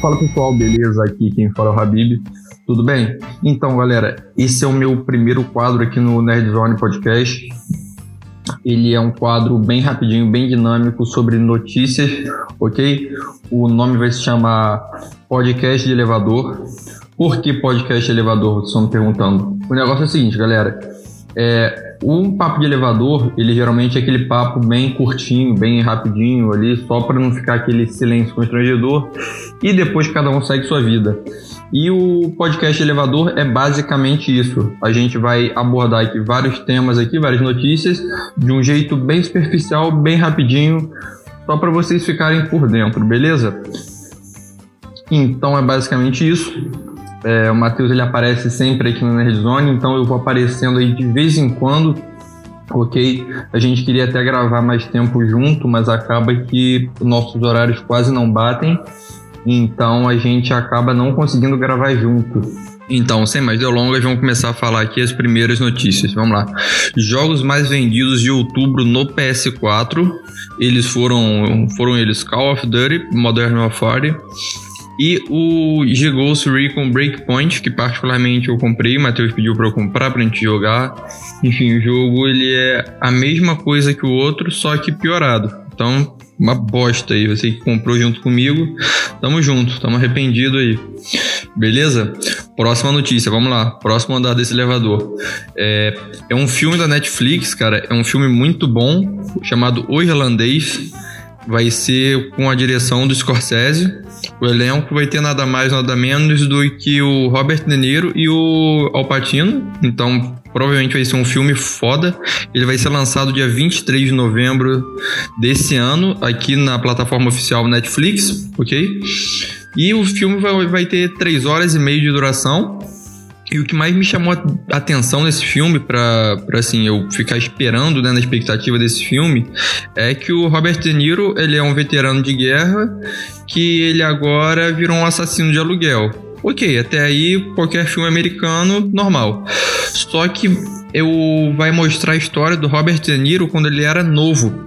Fala pessoal, beleza? Aqui quem fala é o Habib. Tudo bem? Então, galera, esse é o meu primeiro quadro aqui no Nerd Zone Podcast. Ele é um quadro bem rapidinho, bem dinâmico sobre notícias, ok? O nome vai se chamar Podcast de Elevador. Por que podcast elevador? Vocês estão me perguntando. O negócio é o seguinte, galera. É, um papo de elevador, ele geralmente é aquele papo bem curtinho, bem rapidinho ali, só para não ficar aquele silêncio constrangedor e depois cada um segue sua vida. E o podcast elevador é basicamente isso. A gente vai abordar aqui vários temas aqui, várias notícias, de um jeito bem superficial, bem rapidinho, só para vocês ficarem por dentro, beleza? Então é basicamente isso. É, o Matheus ele aparece sempre aqui Nerd Zone, então eu vou aparecendo aí de vez em quando, ok? A gente queria até gravar mais tempo junto, mas acaba que nossos horários quase não batem, então a gente acaba não conseguindo gravar junto. Então, sem mais delongas, vamos começar a falar aqui as primeiras notícias. Vamos lá. Jogos mais vendidos de outubro no PS4. Eles foram, foram eles Call of Duty, Modern Warfare, e o G-Ghost Recon Breakpoint, que particularmente eu comprei, o Matheus pediu para eu comprar pra gente jogar. Enfim, o jogo ele é a mesma coisa que o outro, só que piorado. Então, uma bosta aí. Você que comprou junto comigo, tamo junto, tamo arrependido aí. Beleza? Próxima notícia, vamos lá. Próximo andar desse elevador. É, é um filme da Netflix, cara. É um filme muito bom, chamado O Irlandês. Vai ser com a direção do Scorsese. O elenco vai ter nada mais, nada menos do que o Robert De Niro e o Al Pacino. Então, provavelmente vai ser um filme foda. Ele vai ser lançado dia 23 de novembro desse ano, aqui na plataforma oficial Netflix, ok? E o filme vai, vai ter 3 horas e meia de duração. E o que mais me chamou a atenção nesse filme, para assim, eu ficar esperando né, na expectativa desse filme, é que o Robert De Niro ele é um veterano de guerra que ele agora virou um assassino de aluguel. Ok, até aí qualquer filme americano normal. Só que eu vai mostrar a história do Robert De Niro quando ele era novo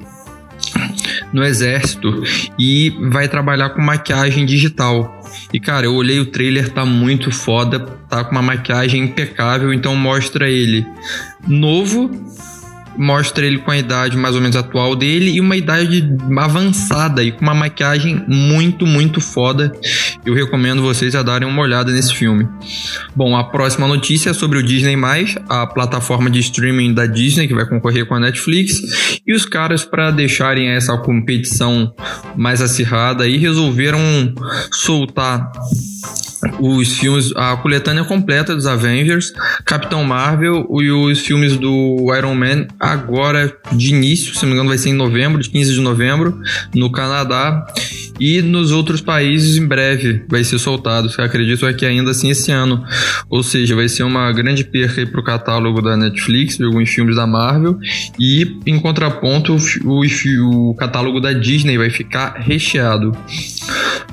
no exército e vai trabalhar com maquiagem digital. E cara, eu olhei o trailer, tá muito foda, tá com uma maquiagem impecável, então mostra ele novo mostra ele com a idade mais ou menos atual dele e uma idade avançada e com uma maquiagem muito, muito foda. Eu recomendo vocês a darem uma olhada nesse filme. Bom, a próxima notícia é sobre o Disney+, a plataforma de streaming da Disney que vai concorrer com a Netflix, e os caras para deixarem essa competição mais acirrada aí resolveram soltar os filmes, a coletânea completa dos Avengers, Capitão Marvel e os filmes do Iron Man agora de início, se não me engano vai ser em novembro, de 15 de novembro, no Canadá e nos outros países em breve vai ser soltado, eu acredito é que ainda assim esse ano, ou seja, vai ser uma grande perca para o catálogo da Netflix, de alguns filmes da Marvel e em contraponto o, o, catálogo da Disney vai ficar recheado.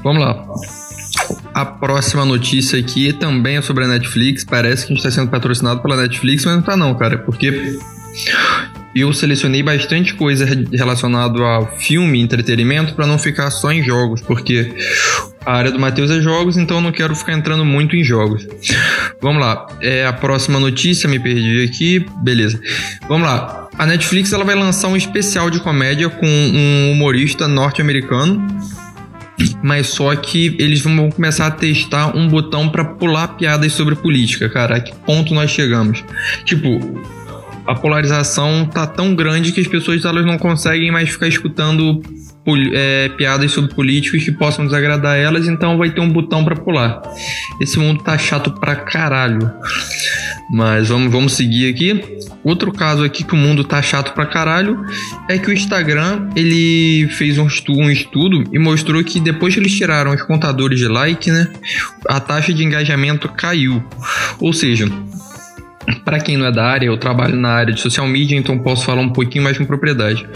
Vamos lá. A próxima notícia aqui também é sobre a Netflix. Parece que a gente está sendo patrocinado pela Netflix, mas não tá não, cara. Porque eu selecionei bastante coisa relacionada ao filme, entretenimento, para não ficar só em jogos, porque a área do Matheus é jogos, então eu não quero ficar entrando muito em jogos. Vamos lá, é a próxima notícia, me perdi aqui, beleza. Vamos lá, a Netflix ela vai lançar um especial de comédia com um humorista norte-americano mas só que eles vão começar a testar um botão para pular piadas sobre política, cara. A que ponto nós chegamos? Tipo, a polarização tá tão grande que as pessoas elas não conseguem mais ficar escutando é, piadas sobre políticos que possam desagradar elas, então vai ter um botão para pular. Esse mundo tá chato pra caralho. Mas vamos, vamos seguir aqui. Outro caso aqui que o mundo tá chato pra caralho é que o Instagram ele fez um estudo, um estudo e mostrou que depois que eles tiraram os contadores de like, né, a taxa de engajamento caiu. Ou seja, para quem não é da área, eu trabalho na área de social media, então posso falar um pouquinho mais com propriedade.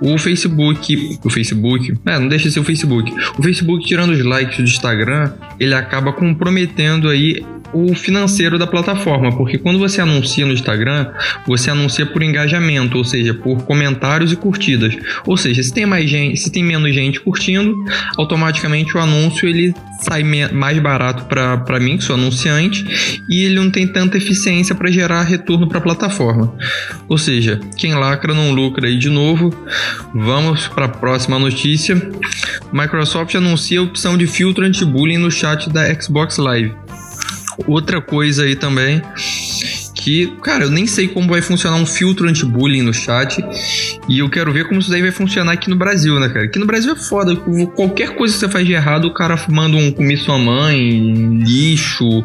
O Facebook, o Facebook, é, não deixa de ser o Facebook. O Facebook tirando os likes do Instagram, ele acaba comprometendo aí o financeiro da plataforma, porque quando você anuncia no Instagram, você anuncia por engajamento, ou seja, por comentários e curtidas. Ou seja, se tem mais gente, se tem menos gente curtindo, automaticamente o anúncio ele sai mais barato para mim, que sou anunciante, e ele não tem tanta eficiência para gerar retorno para a plataforma. Ou seja, quem lacra não lucra aí de novo. Vamos para a próxima notícia. Microsoft anuncia a opção de filtro anti-bullying no chat da Xbox Live. Outra coisa aí também que, cara, eu nem sei como vai funcionar um filtro anti-bullying no chat. E eu quero ver como isso daí vai funcionar aqui no Brasil, né, cara? Aqui no Brasil é foda. Qualquer coisa que você faz de errado, o cara manda um comer sua mãe, lixo,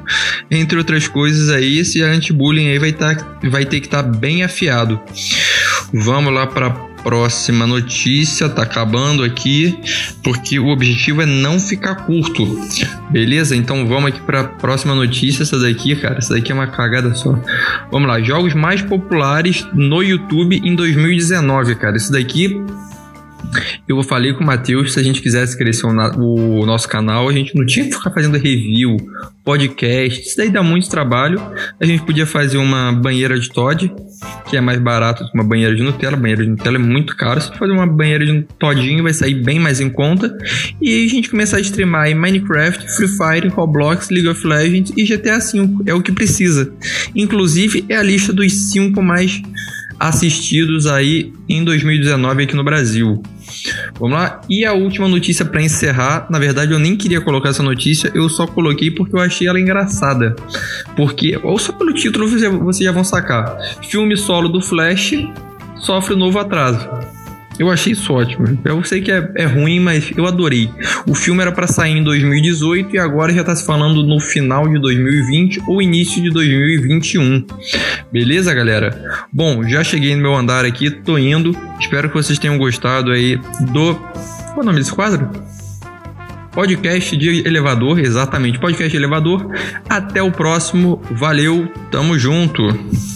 entre outras coisas aí. Esse anti-bullying aí vai, tá, vai ter que estar tá bem afiado. Vamos lá para próxima notícia, tá acabando aqui, porque o objetivo é não ficar curto. Beleza? Então vamos aqui para a próxima notícia, essa daqui, cara, essa daqui é uma cagada só. Vamos lá, jogos mais populares no YouTube em 2019, cara. Isso daqui eu falei com o Matheus, se a gente quisesse crescer o, nosso canal, a gente não tinha que ficar fazendo review, podcast, isso daí dá muito trabalho. A gente podia fazer uma banheira de Todd, que é mais barato que uma banheira de Nutella. Banheira de Nutella é muito caro. Se fazer uma banheira de Todinho, vai sair bem mais em conta. E aí a gente começar a streamar em Minecraft, Free Fire, Roblox, League of Legends e GTA V. É o que precisa. Inclusive, é a lista dos 5 mais assistidos aí em 2019 aqui no Brasil. Vamos lá. E a última notícia para encerrar, na verdade eu nem queria colocar essa notícia, eu só coloquei porque eu achei ela engraçada. Porque, ou só pelo título vocês já vão sacar. Filme solo do Flash sofre um novo atraso. Eu achei isso ótimo. Eu sei que é, é ruim, mas eu adorei. O filme era para sair em 2018 e agora já tá se falando no final de 2020 ou início de 2021. Beleza, galera? Bom, já cheguei no meu andar aqui, tô indo. Espero que vocês tenham gostado aí do. Qual é o nome desse quadro? Podcast de elevador, exatamente, podcast de elevador. Até o próximo. Valeu, tamo junto.